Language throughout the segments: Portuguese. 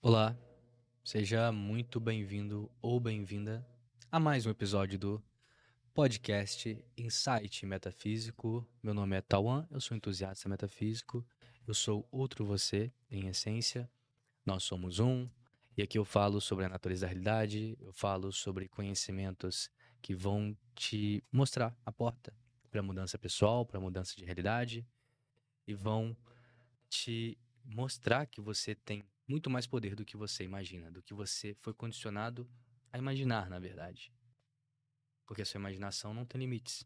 Olá, seja muito bem-vindo ou bem-vinda a mais um episódio do podcast Insight Metafísico. Meu nome é Tawan, eu sou entusiasta metafísico, eu sou outro você, em essência. Nós somos um, e aqui eu falo sobre a natureza da realidade, eu falo sobre conhecimentos que vão te mostrar a porta para mudança pessoal, para mudança de realidade, e vão te mostrar que você tem muito mais poder do que você imagina, do que você foi condicionado a imaginar, na verdade. Porque a sua imaginação não tem limites.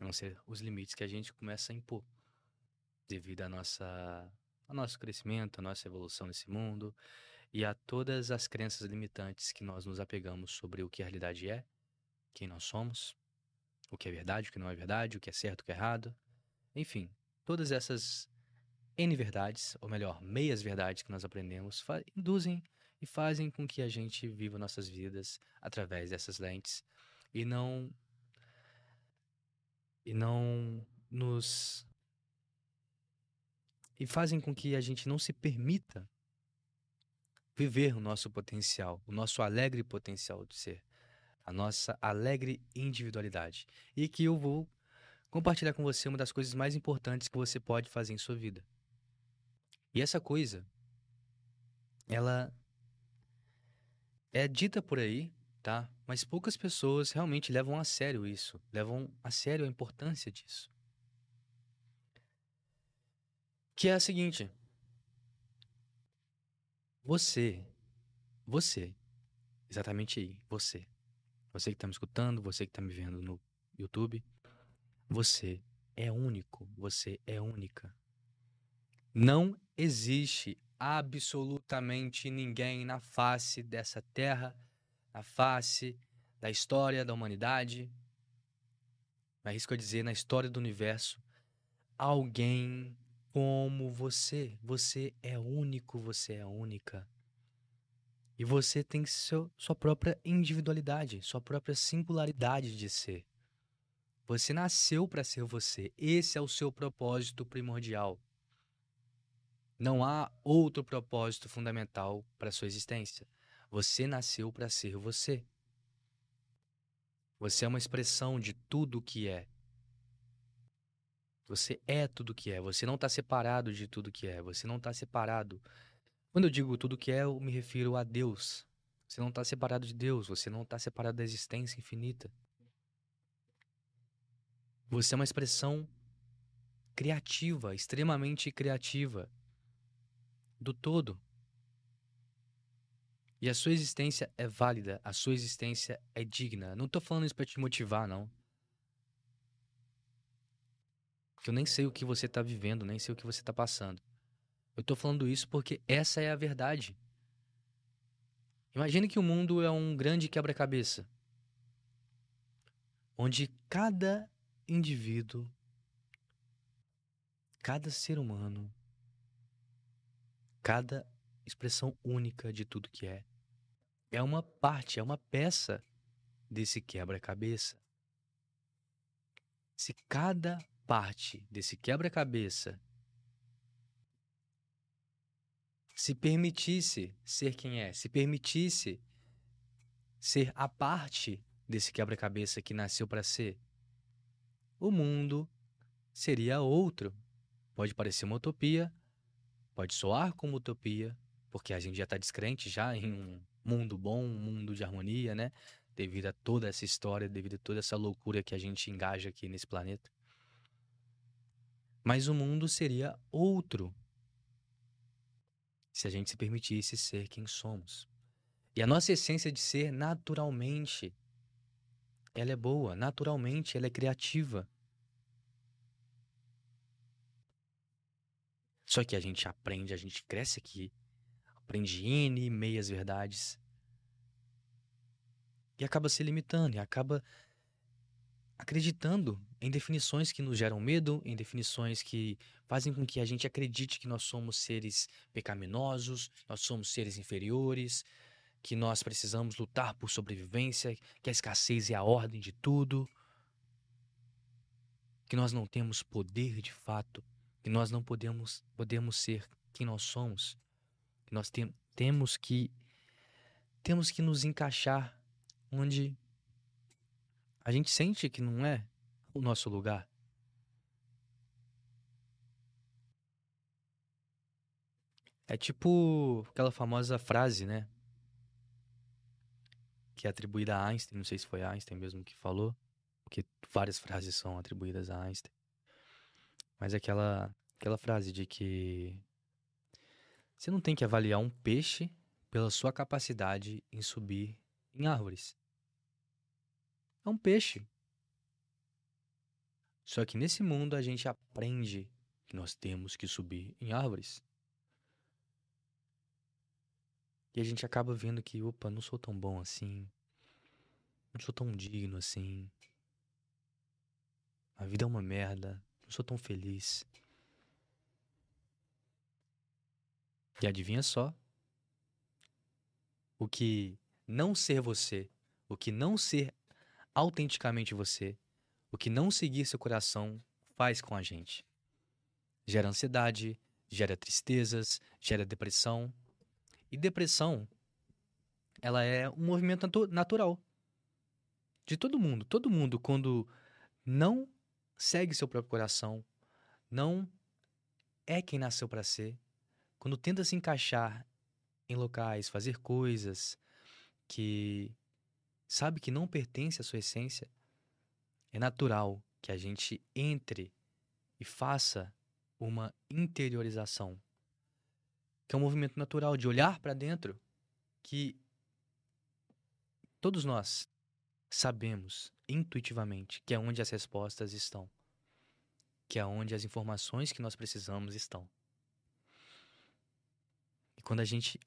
A não ser os limites que a gente começa a impor devido à nossa, ao nosso crescimento, à nossa evolução nesse mundo e a todas as crenças limitantes que nós nos apegamos sobre o que a realidade é, quem nós somos, o que é verdade, o que não é verdade, o que é certo, o que é errado. Enfim, todas essas N verdades, ou melhor, meias verdades que nós aprendemos, induzem e fazem com que a gente viva nossas vidas através dessas lentes e não e não nos e fazem com que a gente não se permita viver o nosso potencial, o nosso alegre potencial de ser, a nossa alegre individualidade. E que eu vou compartilhar com você uma das coisas mais importantes que você pode fazer em sua vida. E essa coisa, ela é dita por aí, tá? Mas poucas pessoas realmente levam a sério isso, levam a sério a importância disso. Que é a seguinte: você, você, exatamente aí, você, você que está me escutando, você que está me vendo no YouTube, você é único, você é única. Não existe absolutamente ninguém na face dessa terra, na face da história da humanidade, arrisco a dizer, na história do universo, alguém como você. Você é único, você é única. E você tem seu, sua própria individualidade, sua própria singularidade de ser. Você nasceu para ser você. Esse é o seu propósito primordial. Não há outro propósito fundamental para sua existência. Você nasceu para ser você. Você é uma expressão de tudo o que é. Você é tudo o que é. Você não está separado de tudo o que é. Você não está separado. Quando eu digo tudo o que é, eu me refiro a Deus. Você não está separado de Deus. Você não está separado da existência infinita. Você é uma expressão criativa, extremamente criativa do todo. E a sua existência é válida, a sua existência é digna. Não tô falando isso para te motivar, não. Porque eu nem sei o que você tá vivendo, nem sei o que você tá passando. Eu tô falando isso porque essa é a verdade. Imagine que o mundo é um grande quebra-cabeça. Onde cada indivíduo, cada ser humano, Cada expressão única de tudo que é é uma parte, é uma peça desse quebra-cabeça. Se cada parte desse quebra-cabeça se permitisse ser quem é, se permitisse ser a parte desse quebra-cabeça que nasceu para ser, o mundo seria outro. Pode parecer uma utopia, Pode soar como utopia, porque a gente já está descrente já em um mundo bom, um mundo de harmonia, né? Devido a toda essa história, devido a toda essa loucura que a gente engaja aqui nesse planeta. Mas o mundo seria outro se a gente se permitisse ser quem somos. E a nossa essência de ser, naturalmente, ela é boa, naturalmente, ela é criativa. Só que a gente aprende, a gente cresce aqui, aprende N meias verdades. E acaba se limitando, e acaba acreditando em definições que nos geram medo, em definições que fazem com que a gente acredite que nós somos seres pecaminosos, nós somos seres inferiores, que nós precisamos lutar por sobrevivência, que a escassez é a ordem de tudo, que nós não temos poder de fato que nós não podemos, podemos ser quem nós somos, que nós tem, temos que temos que nos encaixar onde a gente sente que não é o nosso lugar. É tipo aquela famosa frase, né? Que é atribuída a Einstein, não sei se foi Einstein mesmo que falou, porque várias frases são atribuídas a Einstein. Mas aquela aquela frase de que você não tem que avaliar um peixe pela sua capacidade em subir em árvores. É um peixe. Só que nesse mundo a gente aprende que nós temos que subir em árvores. E a gente acaba vendo que, opa, não sou tão bom assim. Não sou tão digno assim. A vida é uma merda. Não sou tão feliz. E adivinha só? O que não ser você, o que não ser autenticamente você, o que não seguir seu coração faz com a gente. Gera ansiedade, gera tristezas, gera depressão, e depressão, ela é um movimento natu natural de todo mundo. Todo mundo, quando não segue seu próprio coração, não é quem nasceu para ser, quando tenta se encaixar em locais, fazer coisas que sabe que não pertence à sua essência, é natural que a gente entre e faça uma interiorização que é um movimento natural de olhar para dentro, que todos nós sabemos intuitivamente que é onde as respostas estão, que é onde as informações que nós precisamos estão. E quando a gente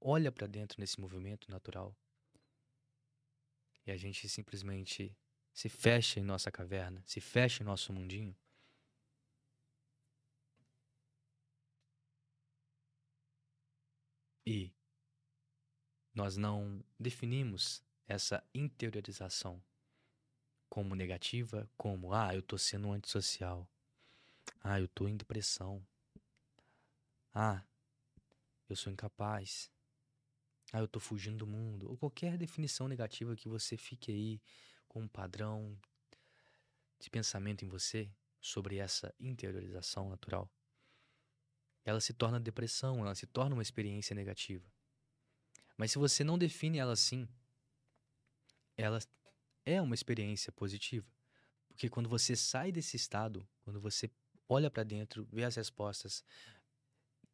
olha para dentro nesse movimento natural e a gente simplesmente se fecha em nossa caverna, se fecha em nosso mundinho, E nós não definimos essa interiorização como negativa, como ah, eu tô sendo antissocial. Ah, eu tô em depressão. Ah, eu sou incapaz. Ah, eu tô fugindo do mundo. Ou qualquer definição negativa que você fique aí com um padrão de pensamento em você sobre essa interiorização natural ela se torna depressão, ela se torna uma experiência negativa. Mas se você não define ela assim, ela é uma experiência positiva. Porque quando você sai desse estado, quando você olha para dentro, vê as respostas,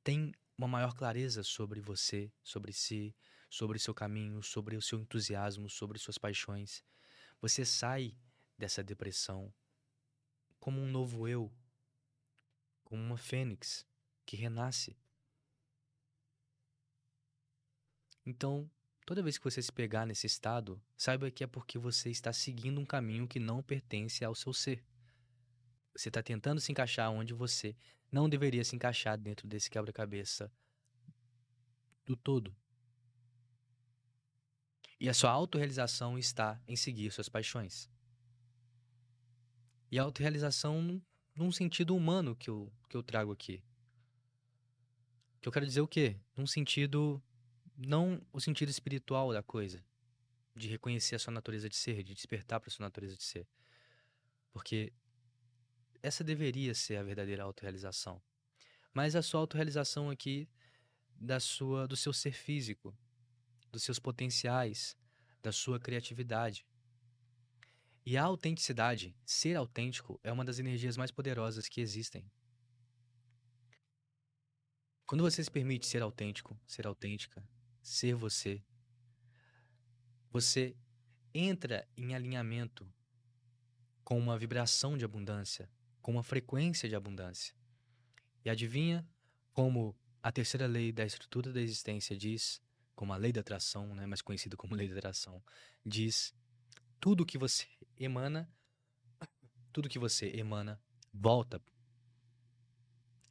tem uma maior clareza sobre você, sobre si, sobre seu caminho, sobre o seu entusiasmo, sobre suas paixões. Você sai dessa depressão como um novo eu, como uma fênix, que renasce. Então, toda vez que você se pegar nesse estado, saiba que é porque você está seguindo um caminho que não pertence ao seu ser. Você está tentando se encaixar onde você não deveria se encaixar dentro desse quebra-cabeça do todo. E a sua autorrealização está em seguir suas paixões. E a autorrealização num sentido humano que eu, que eu trago aqui. Que eu quero dizer o quê? Num sentido. Não o sentido espiritual da coisa. De reconhecer a sua natureza de ser, de despertar para a sua natureza de ser. Porque essa deveria ser a verdadeira autorrealização. Mas a sua autorrealização aqui da sua do seu ser físico, dos seus potenciais, da sua criatividade. E a autenticidade, ser autêntico, é uma das energias mais poderosas que existem. Quando você se permite ser autêntico, ser autêntica, ser você, você entra em alinhamento com uma vibração de abundância, com uma frequência de abundância. E adivinha como a terceira lei da estrutura da existência diz, como a lei da atração, né, mais conhecida como lei da atração, diz: tudo que você emana, tudo que você emana volta.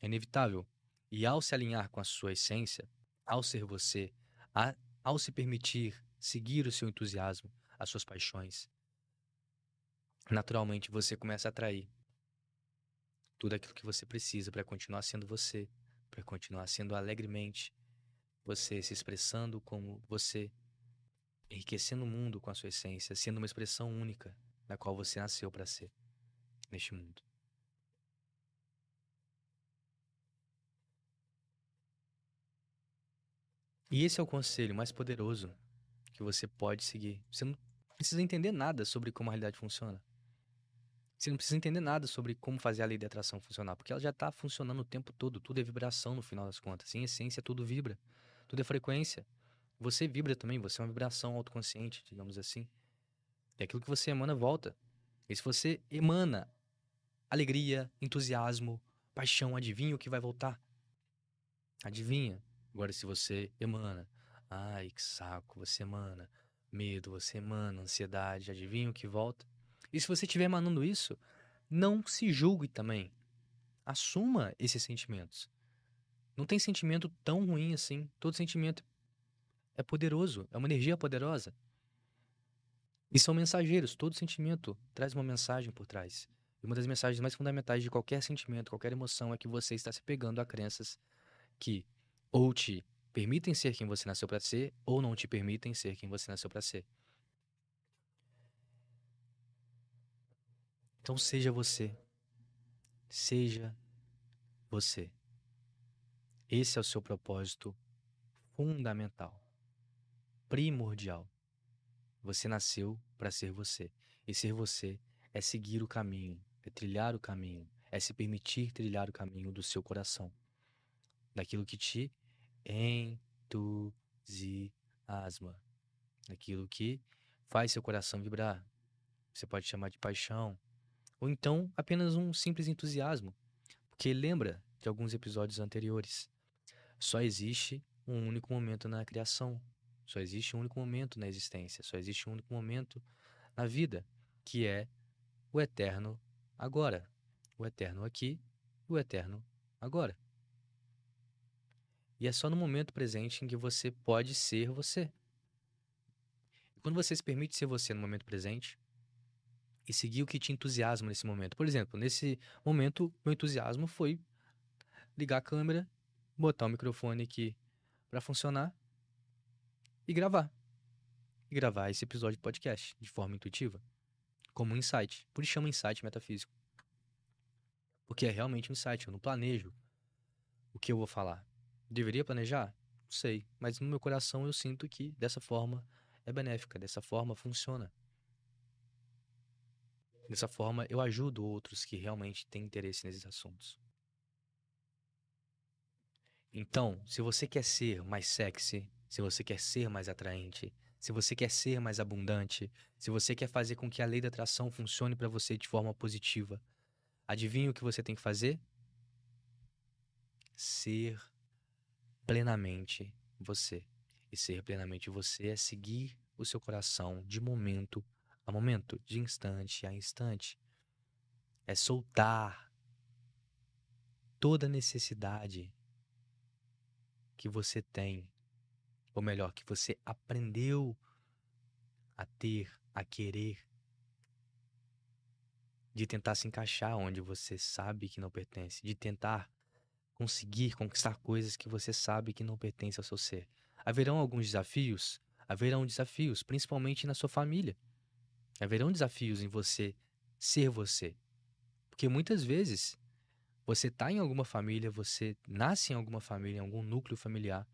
É inevitável. E ao se alinhar com a sua essência, ao ser você, a, ao se permitir seguir o seu entusiasmo, as suas paixões, naturalmente você começa a atrair tudo aquilo que você precisa para continuar sendo você, para continuar sendo alegremente, você se expressando como você, enriquecendo o mundo com a sua essência, sendo uma expressão única na qual você nasceu para ser neste mundo. E esse é o conselho mais poderoso que você pode seguir. Você não precisa entender nada sobre como a realidade funciona. Você não precisa entender nada sobre como fazer a lei da atração funcionar, porque ela já está funcionando o tempo todo. Tudo é vibração no final das contas. Em essência, tudo vibra. Tudo é frequência. Você vibra também, você é uma vibração autoconsciente, digamos assim. E aquilo que você emana volta. E se você emana alegria, entusiasmo, paixão, adivinha o que vai voltar? Adivinha? Agora, se você emana, ai que saco, você emana medo, você emana ansiedade, adivinha o que volta? E se você estiver emanando isso, não se julgue também. Assuma esses sentimentos. Não tem sentimento tão ruim assim. Todo sentimento é poderoso, é uma energia poderosa. E são mensageiros, todo sentimento traz uma mensagem por trás. E uma das mensagens mais fundamentais de qualquer sentimento, qualquer emoção, é que você está se pegando a crenças que ou te permitem ser quem você nasceu para ser, ou não te permitem ser quem você nasceu para ser. Então seja você. Seja você. Esse é o seu propósito fundamental, primordial. Você nasceu para ser você. E ser você é seguir o caminho, é trilhar o caminho, é se permitir trilhar o caminho do seu coração, daquilo que te entusiasma, daquilo que faz seu coração vibrar. Você pode chamar de paixão, ou então apenas um simples entusiasmo. Porque lembra de alguns episódios anteriores. Só existe um único momento na criação. Só existe um único momento na existência. Só existe um único momento na vida, que é o eterno agora. O eterno aqui, o eterno agora. E é só no momento presente em que você pode ser você. E quando você se permite ser você no momento presente, e seguir o que te entusiasma nesse momento. Por exemplo, nesse momento, meu entusiasmo foi ligar a câmera, botar o microfone aqui para funcionar e gravar. E gravar esse episódio de podcast de forma intuitiva, como um insight. Por isso chama insight metafísico. Porque é realmente um insight, eu não planejo o que eu vou falar. Deveria planejar? Não sei, mas no meu coração eu sinto que dessa forma é benéfica, dessa forma funciona. Dessa forma, eu ajudo outros que realmente têm interesse nesses assuntos. Então, se você quer ser mais sexy, se você quer ser mais atraente, se você quer ser mais abundante, se você quer fazer com que a lei da atração funcione para você de forma positiva, adivinha o que você tem que fazer? Ser plenamente você. E ser plenamente você é seguir o seu coração de momento a momento, de instante a instante. É soltar toda necessidade que você tem, ou melhor, que você aprendeu a ter, a querer, de tentar se encaixar onde você sabe que não pertence, de tentar conseguir conquistar coisas que você sabe que não pertencem ao seu ser. Haverão alguns desafios? Haverão desafios, principalmente na sua família. Haverão desafios em você ser você. Porque muitas vezes você está em alguma família, você nasce em alguma família, em algum núcleo familiar,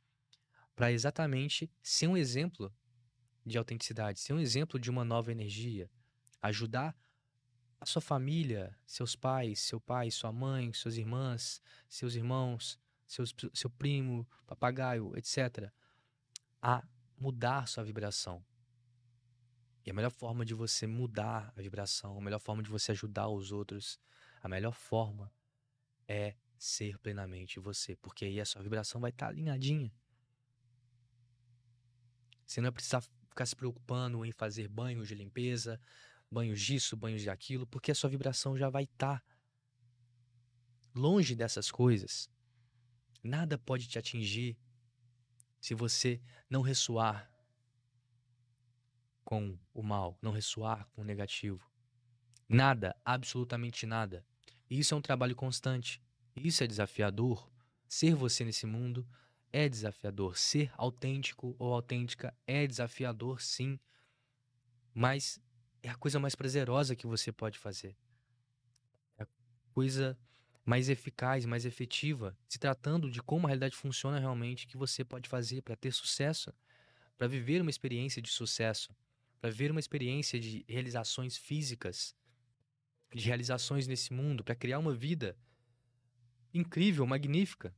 para exatamente ser um exemplo de autenticidade, ser um exemplo de uma nova energia, ajudar a sua família, seus pais, seu pai, sua mãe, suas irmãs, seus irmãos, seus, seu primo, papagaio, etc., a mudar sua vibração, e a melhor forma de você mudar a vibração, a melhor forma de você ajudar os outros, a melhor forma é ser plenamente você, porque aí a sua vibração vai estar tá alinhadinha. Você não vai precisar ficar se preocupando em fazer banhos de limpeza, banhos disso, banhos de aquilo, porque a sua vibração já vai estar tá longe dessas coisas. Nada pode te atingir se você não ressoar com o mal, não ressoar com o negativo. Nada, absolutamente nada. Isso é um trabalho constante. Isso é desafiador. Ser você nesse mundo é desafiador. Ser autêntico ou autêntica é desafiador, sim. Mas é a coisa mais prazerosa que você pode fazer. É a coisa mais eficaz, mais efetiva, se tratando de como a realidade funciona realmente, que você pode fazer para ter sucesso, para viver uma experiência de sucesso, para viver uma experiência de realizações físicas, de realizações nesse mundo, para criar uma vida incrível, magnífica.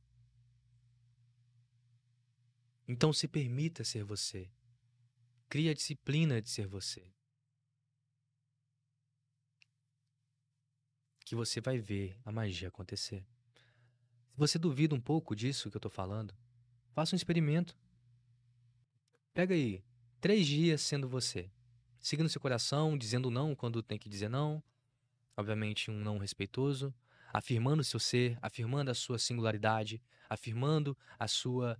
Então se permita ser você. Crie a disciplina de ser você. Que você vai ver a magia acontecer. Se você duvida um pouco disso que eu estou falando, faça um experimento. Pega aí três dias sendo você, seguindo seu coração, dizendo não quando tem que dizer não, obviamente um não respeitoso, afirmando seu ser, afirmando a sua singularidade, afirmando a sua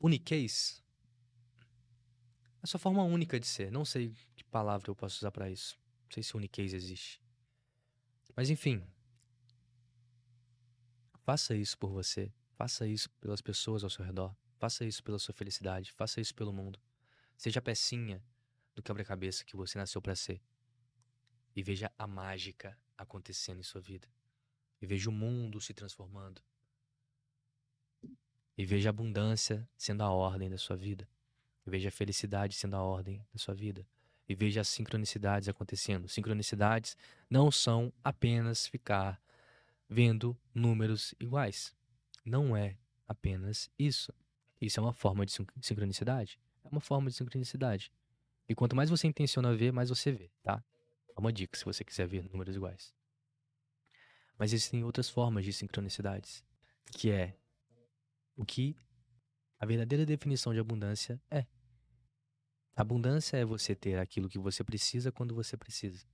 uniquez, a sua forma única de ser. Não sei que palavra eu posso usar para isso. Não sei se uniquez existe. Mas enfim, faça isso por você. Faça isso pelas pessoas ao seu redor. Faça isso pela sua felicidade. Faça isso pelo mundo. Seja a pecinha do quebra-cabeça que você nasceu para ser. E veja a mágica acontecendo em sua vida. E veja o mundo se transformando. E veja a abundância sendo a ordem da sua vida. E veja a felicidade sendo a ordem da sua vida. E veja as sincronicidades acontecendo. Sincronicidades não são apenas ficar vendo números iguais. Não é apenas isso. Isso é uma forma de sincronicidade. É uma forma de sincronicidade. E quanto mais você intenciona ver, mais você vê, tá? É uma dica se você quiser ver números iguais. Mas existem outras formas de sincronicidades, que é o que a verdadeira definição de abundância é. Abundância é você ter aquilo que você precisa quando você precisa.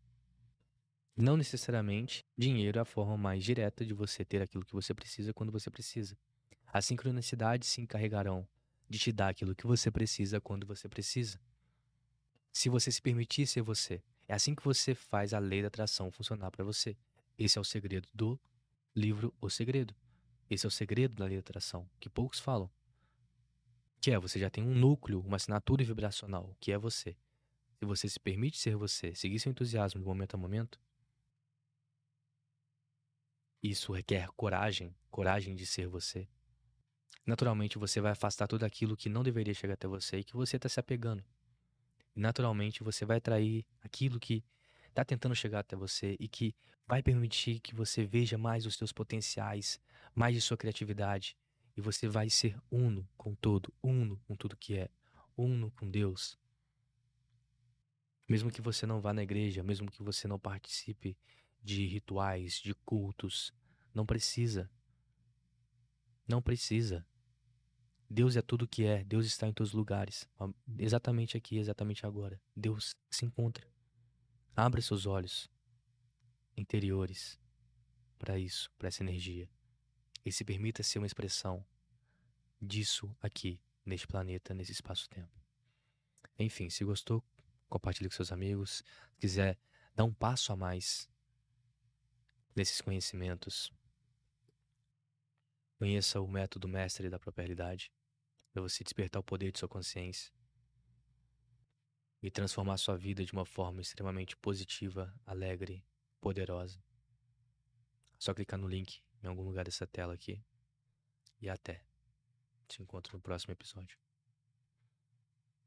Não necessariamente dinheiro é a forma mais direta de você ter aquilo que você precisa quando você precisa. As sincronicidades se encarregarão de te dar aquilo que você precisa quando você precisa. Se você se permitir ser você, é assim que você faz a lei da atração funcionar para você. Esse é o segredo do livro O Segredo. Esse é o segredo da lei da atração, que poucos falam. Que é, você já tem um núcleo, uma assinatura vibracional, que é você. Se você se permite ser você, seguir seu entusiasmo de momento a momento, isso requer coragem, coragem de ser você. Naturalmente, você vai afastar tudo aquilo que não deveria chegar até você e que você está se apegando. Naturalmente, você vai atrair aquilo que está tentando chegar até você e que vai permitir que você veja mais os seus potenciais, mais de sua criatividade. E você vai ser uno com todo, uno com tudo que é, uno com Deus. Mesmo que você não vá na igreja, mesmo que você não participe de rituais, de cultos, não precisa. Não precisa. Deus é tudo que é, Deus está em todos os lugares, exatamente aqui, exatamente agora. Deus se encontra. Abra seus olhos interiores para isso, para essa energia. E se permita ser uma expressão disso aqui, neste planeta, nesse espaço-tempo. Enfim, se gostou, compartilhe com seus amigos. Se quiser dar um passo a mais nesses conhecimentos, conheça o método mestre da própria realidade, para você despertar o poder de sua consciência e transformar sua vida de uma forma extremamente positiva, alegre, poderosa. É só clicar no link em algum lugar dessa tela aqui. E até. Te encontro no próximo episódio.